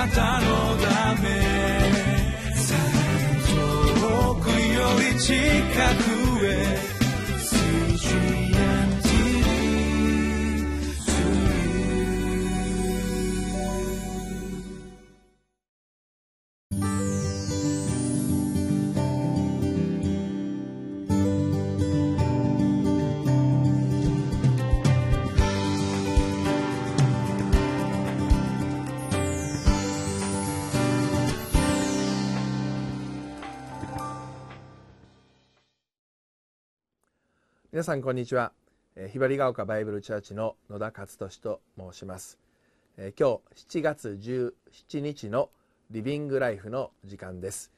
なたのため。遠くより近く。皆さんこんにちは、えひばりが丘バイブルチャーチの野田勝利と申します、え今日7月17日のリビングライフの時間です、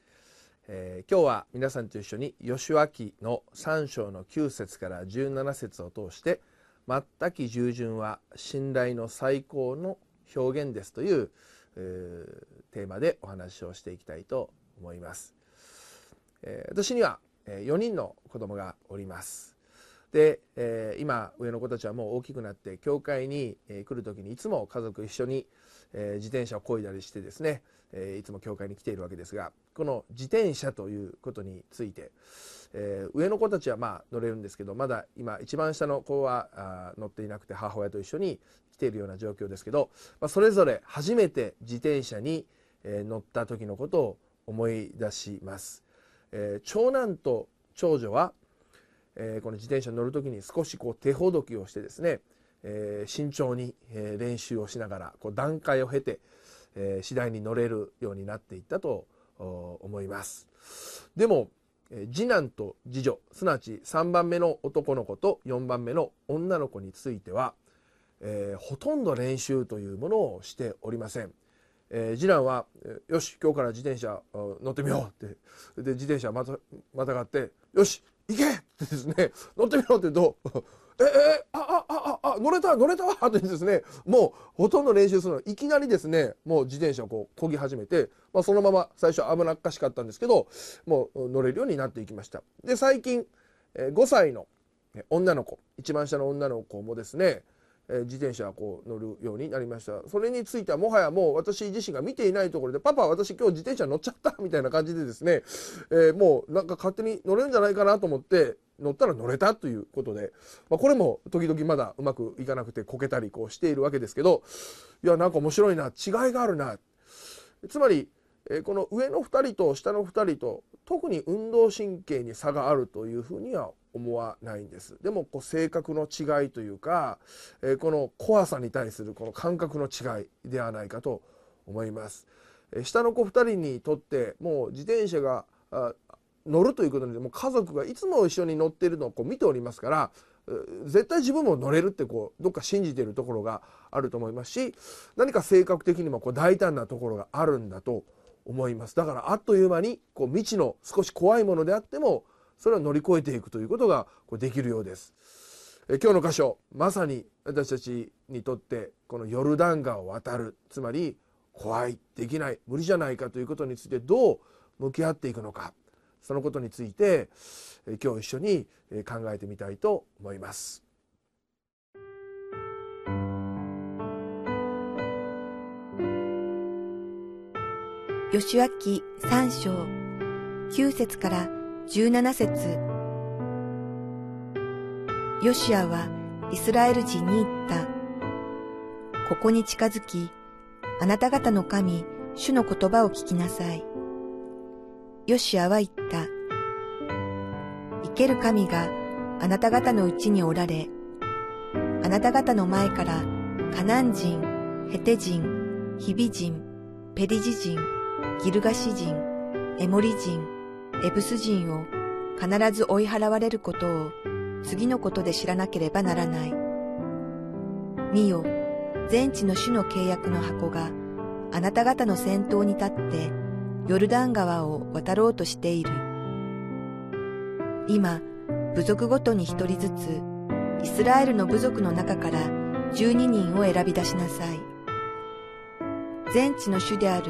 えー、今日は皆さんと一緒に吉脇の3章の9節から17節を通して全き従順は信頼の最高の表現ですという、えー、テーマでお話をしていきたいと思います、えー、私には4人の子供がおります。で、えー、今上の子たちはもう大きくなって教会に、え来る時にいつも家族一緒に、え、自転車を漕いだりしてですね、え、いつも教会に来ているわけですがこの自転車ということについて、え、上の子たちはまあ乗れるんですけどまだ今一番下の子はあ乗っていなくて母親と一緒に来ているような状況ですけど、まあ、それぞれ初めて自転車に、え、乗った時のことを思い出します。え、長男と長女はえー、この自転車に乗る時に少しこう手ほどきをしてですね、えー、慎重に、練習をしながらこう段階を経て、え、次第に乗れるようになっていったと思います。でも次男と次女すなわち3番目の男の子と4番目の女の子については、え、ほとんど練習というものをしておりません。えー、次男は「よし今日から自転車乗ってみよう」ってで自転車またまたがって「よし行け! 」ってですね乗ってみろって言うと「ええああああ乗れた乗れたわ!」ってですねもうほとんど練習するのいきなりですねもう自転車をこう漕ぎ始めて、まあ、そのまま最初危なっかしかったんですけどもう乗れるようになっていきましたで最近5歳の女の子一番下の女の子もですねえ自転車こう乗るようになりました。それについてはもはやもう私自身が見ていないところでパパ私今日自転車乗っちゃったみたいな感じでですね、えー、もうなんか勝手に乗れるんじゃないかなと思って乗ったら乗れたということで、まあ、これも時々まだうまくいかなくてこけたりこうしているわけですけどいやなんか面白いな違いがあるな。つまり、え、この上の2人と下の2人と特に運動神経に差があるというふうには思わないんです。でもこう性格の違いというか、えー、この怖さに対するこの感覚の違いではないかと思います、えー、下の子2人にとってもう自転車が乗るということでもう家族がいつも一緒に乗っているのをこう見ておりますから絶対自分も乗れるってこうどっか信じているところがあると思いますし何か性格的にもこう大胆なところがあるんだと思います。だからあっという間にこう未知の少し怖いものであってもそれを乗り越えていくということができるようです。え今日の箇所まさに私たちにとってこのヨルダン川を渡るつまり怖いできない無理じゃないかということについてどう向き合っていくのかそのことについて今日一緒に考えてみたいと思います。吉脇三章九節から17節ヨシアはイスラエル人に言った。ここに近づき、あなた方の神、主の言葉を聞きなさい。ヨシアは言った。生ける神があなた方のうちにおられ、あなた方の前からカナン人、ヘテ人、ヒビ人、ペリジ人、ギルガシ人、エモリ人、エブス人を必ず追い払われることを次のことで知らなければならない。見よ、全地の主の契約の箱があなた方の先頭に立ってヨルダン川を渡ろうとしている。今、部族ごとに一人ずつイスラエルの部族の中から12人を選び出しなさい。全地の主である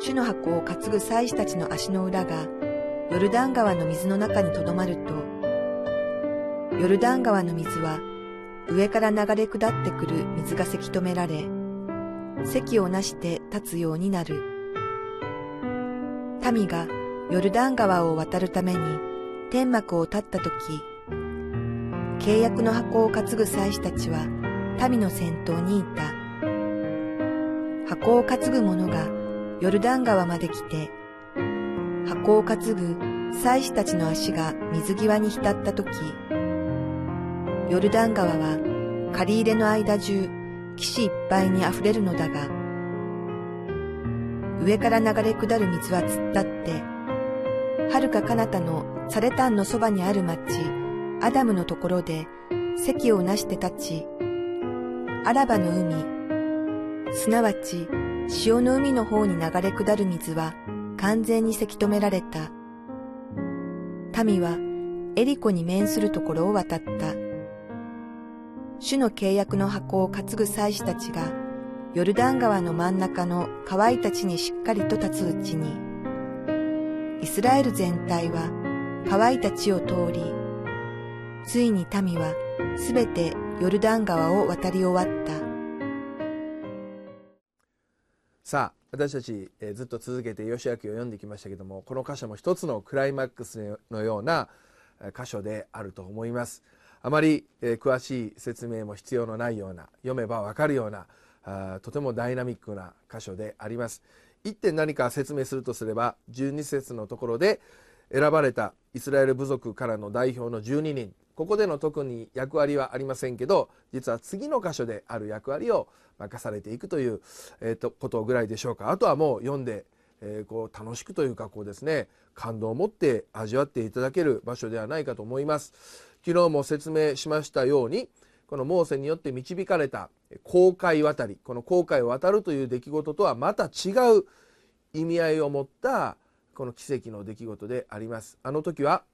主の箱を担ぐ祭司たちの足の裏がヨルダン川の水の中にとどまると、ヨルダン川の水は上から流れ下ってくる水がせき止められ、席をなして立つようになる。民がヨルダン川を渡るために天幕を立ったとき、契約の箱を担ぐ祭司たちは民の先頭にいた。箱を担ぐ者がヨルダン川まで来て、箱を担ぐ祭司たちの足が水際に浸ったとき、ヨルダン川は借り入れの間中、岸いっぱいに溢れるのだが、上から流れ下る水は突っ立って、遥か彼方のサレタンのそばにある町、アダムのところで席をなして立ち、アラバの海、すなわち潮の海の方に流れ下る水は完全にせき止められた。民はエリコに面するところを渡った。主の契約の箱を担ぐ祭司たちがヨルダン川の真ん中の乾いた地にしっかりと立つうちに、イスラエル全体は乾いた地を通り、ついに民はすべてヨルダン川を渡り終わった。さあ私たち、えー、ずっと続けて吉明を読んできましたけどもこの箇所も一つのクライマックスのような箇所であると思います。あまり、えー、詳しい説明も必要のないような読めばわかるようなあとてもダイナミックな箇所であります。一点何か説明するとすれば12節のところで選ばれたイスラエル部族からの代表の12人ここでの特に役割はありませんけど実は次の箇所である役割を任されていくという、えー、とことぐらいでしょうか。あとはもう読んで、えー、こう楽しくというかこうですね感動を持って味わっていただける場所ではないかと思います。昨日も説明しましたようにこのモーセによって導かれた航海渡りこの航海を渡るという出来事とはまた違う意味合いを持ったこの奇跡の出来事であります。あの時は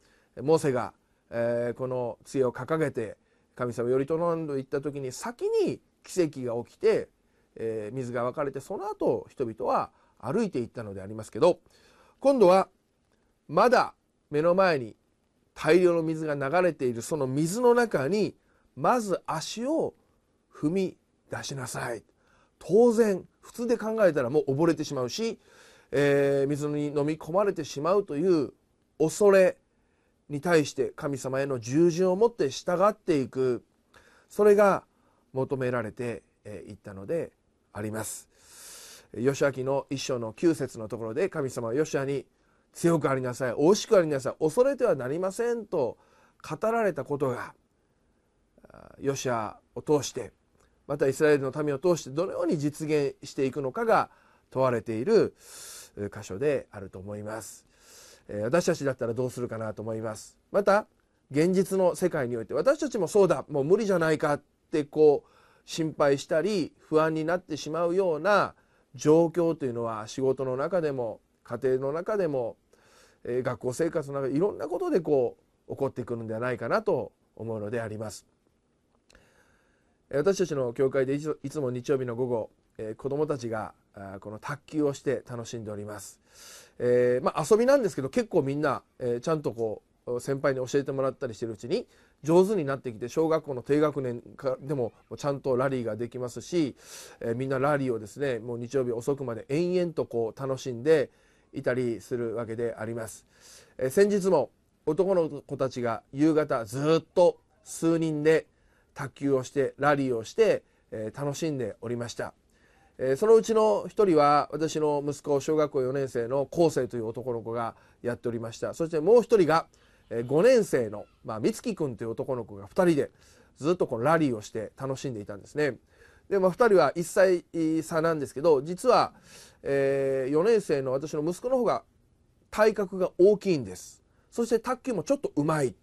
モーセが、えー、この杖を掲げて神様頼んでいった時に先に奇跡が起きて、えー、水が分かれてその後人々は歩いていったのでありますけど今度はまだ目の前に大量の水が流れているその水の中にまず足を踏み出しなさい。当然普通で考えたらもう溺れてしまうし、えー、水に飲み込まれてしまうという恐れに対して神様への従順を持って従っていくそれが求められていったのであります。義明の一章の9節のところで神様は義明に強くありなさい惜しくありなさい恐れてはなりませんと語られたことがヨシアを通してまたイスラエルの民を通してどのように実現していくのかが問われている箇所であると思います私たちだったらどうするかなと思います。また現実の世界において私たちもそうだ。もう無理じゃないかってこう心配したり不安になってしまうような状況というのは仕事の中でも家庭の中でも学校生活の中でいろんなことでこう起こってくるんではないかなと思うのであります。私たちの教会でいつも日曜日の午後、子どもたちがこの卓球をして楽しんでおります、えー、まあ、遊びなんですけど結構みんな、えー、ちゃんとこう先輩に教えてもらったりしてるうちに上手になってきて小学校の低学年かでもちゃんとラリーができますし、えー、みんなラリーをですねもう日曜日遅くまで延々とこう楽しんでいたりするわけであります、え先日も男の子たちが夕方ずっと数人で卓球をしてラリーをして、え、楽しんでおりました、え、そのうちの一人は私の息子小学校4年生の昴生という男の子がやっておりました。そしてもう一人が5年生の、まあ、美月君という男の子が2人でずっとこのラリーをして楽しんでいたんですね。で、まあ、2人は1歳差なんですけど実は、えー、4年生の私の息子の方が体格が大きいんです。そして卓球もちょっとうまい。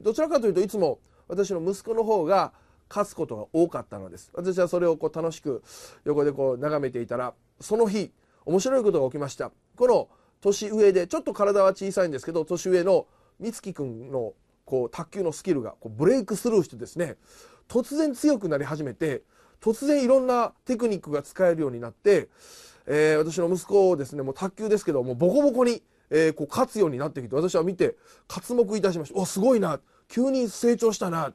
どちらかというといつも私の息子の方が勝つことが多かったのです。私はそれをこう楽しく横でこう眺めていたらその日面白いことが起きました。この年上でちょっと体は小さいんですけど年上の美月君のこう卓球のスキルがこうブレイクスルーしてですね突然強くなり始めて突然いろんなテクニックが使えるようになって、えー、私の息子をですねもう卓球ですけどもうボコボコに、えー、こう勝つようになってきて私は見て刮目いたしました。おすごいな。急に成長したな。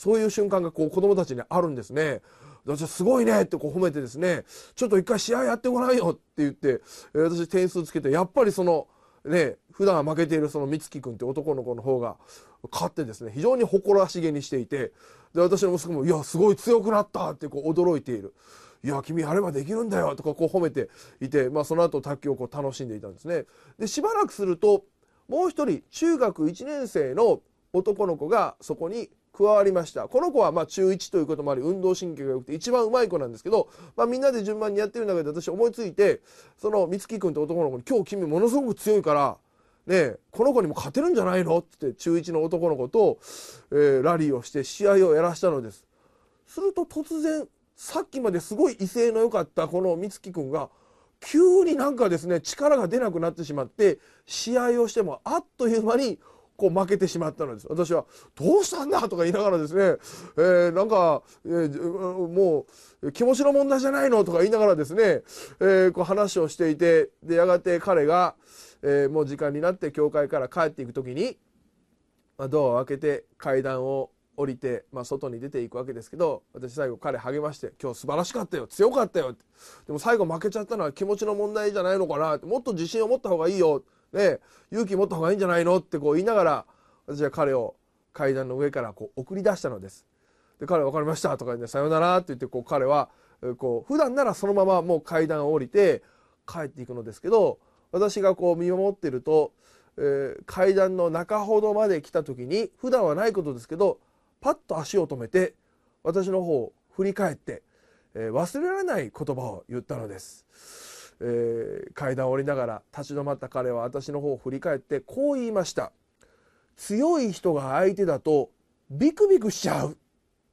そういう瞬間がこう子供たちにあるんですね私はすごいねってこう褒めてですねちょっと一回試合やってごらんよって言って私点数つけてやっぱりそのね普段は負けているその美月君って男の子の方が勝ってですね非常に誇らしげにしていてで私の息子も「いやすごい強くなった」ってこう驚いている。いや君やればできるんだよとかこう褒めていて、まあ、その後卓球をこう楽しんでいたんですね。でしばらくするともう一人中学1年生の男の子がそこに加わりましたこの子はまあ中1ということもあり運動神経が良くて一番うまい子なんですけど、まあ、みんなで順番にやってる中で私思いついてその美月君って男の子に「今日君ものすごく強いからねこの子にも勝てるんじゃないの?」って中1の男の子と、えー、ラリーをして試合をやらしたのです。すると突然さっきまですごい威勢の良かったこの美月君が急になんかですね力が出なくなってしまって試合をしてもあっという間にこう負けてしまったのです私は「どうしたんだ?」とか言いながらですね、えー、なんか、えー、もう気持ちの問題じゃないのとか言いながらですね、えー、こう話をしていてでやがて彼が、え、もう時間になって教会から帰っていく時に、ま、ドアを開けて階段を降りて、まあ、外に出ていくわけですけど私最後彼励まして「今日素晴らしかったよ強かったよ」でも最後負けちゃったのは気持ちの問題じゃないのかなもっと自信を持った方がいいよ、ね、勇気持った方がいいんじゃないのってこう言いながら私は彼を階段の上からこう送り出したのです。で彼は分かりましたとか言って「さよなら」って言ってこう彼はこう普段ならそのままもう階段を降りて帰っていくのですけど私がこう見守ってると、えー、階段の中ほどまで来た時に普段はないことですけどパッと足を止めて私の方を振り返って、えー、忘れられない言葉を言ったのです、えー、階段を降りながら立ち止まった彼は私の方を振り返ってこう言いました。強い人が相手だとビクビクしちゃうっ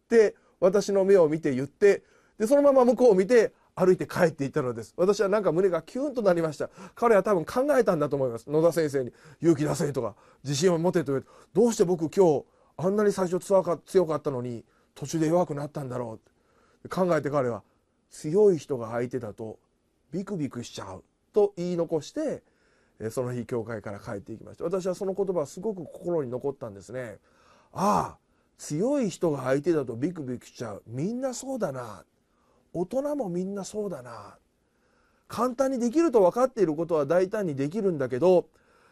て私の目を見て言ってでそのまま向こうを見て歩いて帰っていったのです。私はなんか胸がキュンとなりました。彼は多分考えたんだと思います。野田先生に勇気出せとか自信を持てと言われどうして僕今日あんなに最初強か強かったのに途中で弱くなったんだろう考えて彼は強い人が相手だとビクビクしちゃうと言い残してその日教会から帰っていきました。私はその言葉すごく心に残ったんですね。ああ強い人が相手だとビクビクしちゃう。みんなそうだな。大人もみんなそうだな。簡単にできると分かっていることは大胆にできるんだけど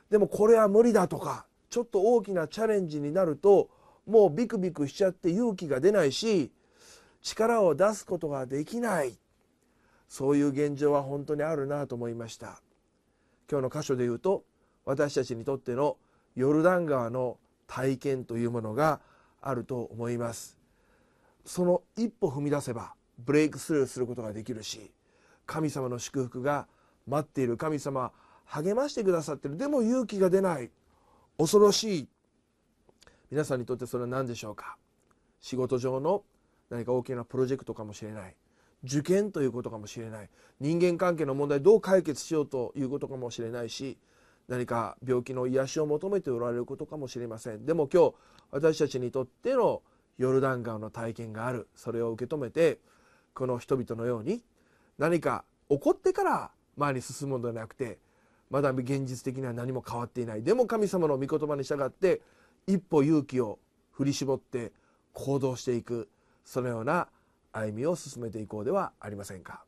でもこれは無理だとかちょっと大きなチャレンジになるともうビクビクしちゃって勇気が出ないし力を出すことができない。そういう現状は本当にあるなと思いました。今日の箇所で言うと私たちにとってのヨルダン川の体験というものがあると思います。その一歩踏み出せばブレイクスルーすることができるし神様の祝福が待っている。神様励ましてくださってる。でも勇気が出ない。恐ろしい。皆さんにとってそれは何でしょうか？仕事上の何か大きなプロジェクトかもしれない。受験ということかもしれない。人間関係の問題どう解決しようということかもしれないし何か病気の癒しを求めておられることかもしれません。でも今日私たちにとってのヨルダン川の体験がある。それを受け止めてこの人々のように何か起こってから前に進むのではなくてまだ現実的には何も変わっていない。でも神様の御言葉に従って一歩勇気を振り絞って行動していく。そのような歩みを進めていこうではありませんか。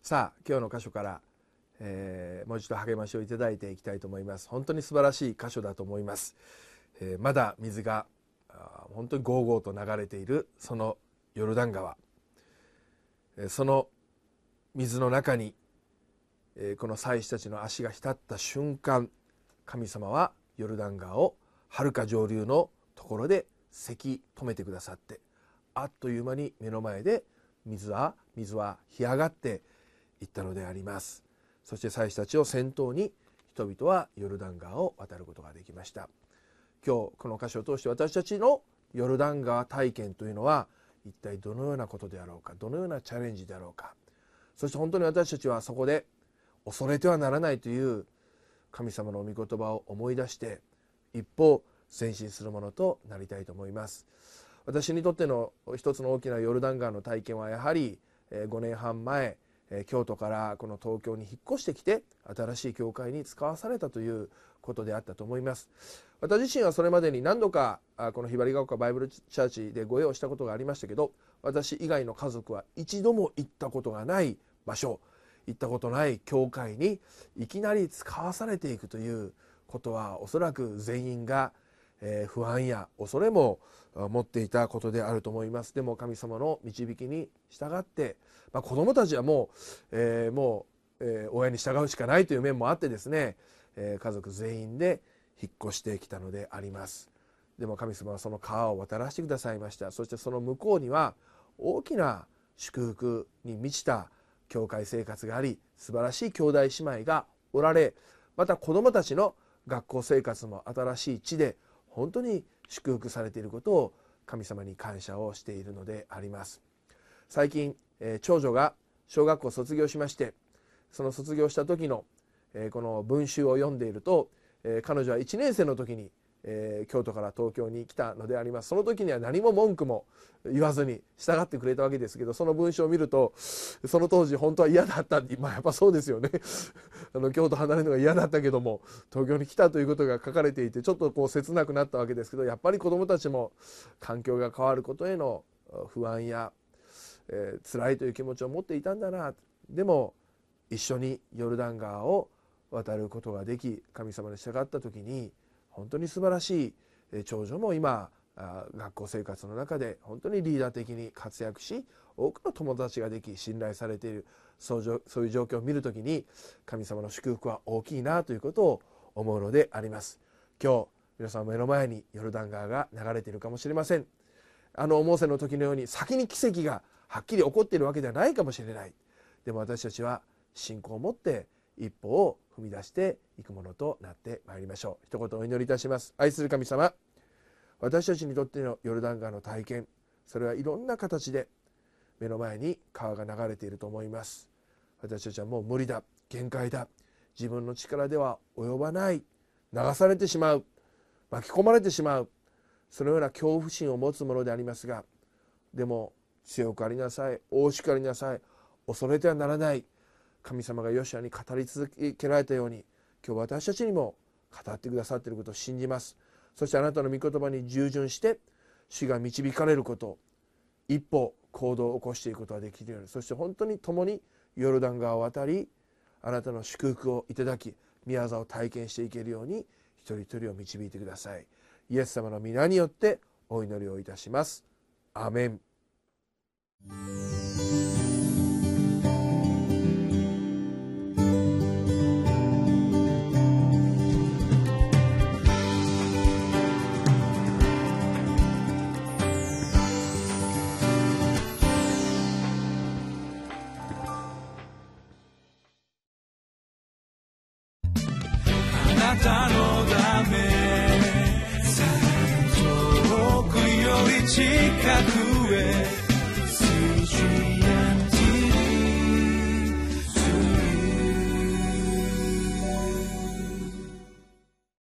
さあ今日の箇所から、えー、もう一度励ましをいただいていきたいと思います。本当に素晴らしい箇所だと思います、えー、まだ水が本当にゴーゴーと流れているそのヨルダン川、その水の中に、この祭司たちの足が浸った瞬間神様はヨルダン川をはるか上流のところでせき止めてくださってあっという間に目の前で水は水は干上がって言ったのであります。そして祭司たちを先頭に人々はヨルダン川を渡ることができました。今日この箇所を通して私たちのヨルダン川体験というのは一体どのようなことであろうかどのようなチャレンジであろうか。そして本当に私たちはそこで恐れてはならないという神様の御言葉を思い出して一歩前進するものとなりたいと思います。私にとっての一つの大きなヨルダン川の体験はやはり5年半前京都からこの東京に引っ越してきて新しい教会に使わされたということであったと思います。私自身はそれまでに何度かこのひばりが丘バイブルチャーチでご用をしたことがありましたけど私以外の家族は一度も行ったことがない場所行ったことない教会にいきなり使わされていくということはおそらく全員が不安や恐れも持っていたことであると思います。でも神様の導きに従って、まあ、子どもたちはもう、えー、もう、えー、親に従うしかないという面もあってですね、えー、家族全員で引っ越してきたのであります。でも神様はその川を渡らせてくださいました。そしてその向こうには大きな祝福に満ちた教会生活があり素晴らしい兄弟姉妹がおられまた子どもたちの学校生活も新しい地で本当に祝福されていることを神様に感謝をしているのであります。最近、え、長女が小学校卒業しましてその卒業した時の、え、この文集を読んでいると、え、彼女は1年生の時にえー、京都から東京に来たのであります。その時には何も文句も言わずに従ってくれたわけですけどその文章を見るとその当時本当は嫌だったまあやっぱそうですよね。あの京都離れるのが嫌だったけども東京に来たということが書かれていてちょっとこう切なくなったわけですけどやっぱり子どもたちも環境が変わることへの不安や、えー、辛いという気持ちを持っていたんだな。でも一緒にヨルダン川を渡ることができ神様に従った時に本当に素晴らしい長女も今学校生活の中で本当にリーダー的に活躍し多くの友達ができ信頼されているそういう状況を見る時に神様の祝福は大きいなということを思うのであります。今日皆さん目の前にヨルダン川が流れているかもしれません。あのモーセの時のように先に奇跡がはっきり起こっているわけではないかもしれない。でも私たちは信仰を持って一歩を踏み出していくものとなってまいりましょう。一言お祈りいたします。愛する神様私たちにとってのヨルダン川の体験それはいろんな形で目の前に川が流れていると思います。私たちはもう無理だ限界だ自分の力では及ばない流されてしまう巻き込まれてしまうそのような恐怖心を持つものでありますがでも強くありなさい大しくありなさい恐れてはならない神様がヨシアに語り続けられたように今日私たちにも語ってくださっていることを信じます。そしてあなたの御言葉に従順して主が導かれること一歩行動を起こしていくことができるように。そして本当に共にヨルダン川を渡りあなたの祝福をいただき宮沢を体験していけるように一人一人を導いてください。イエス様の皆によってお祈りをいたします。アメン。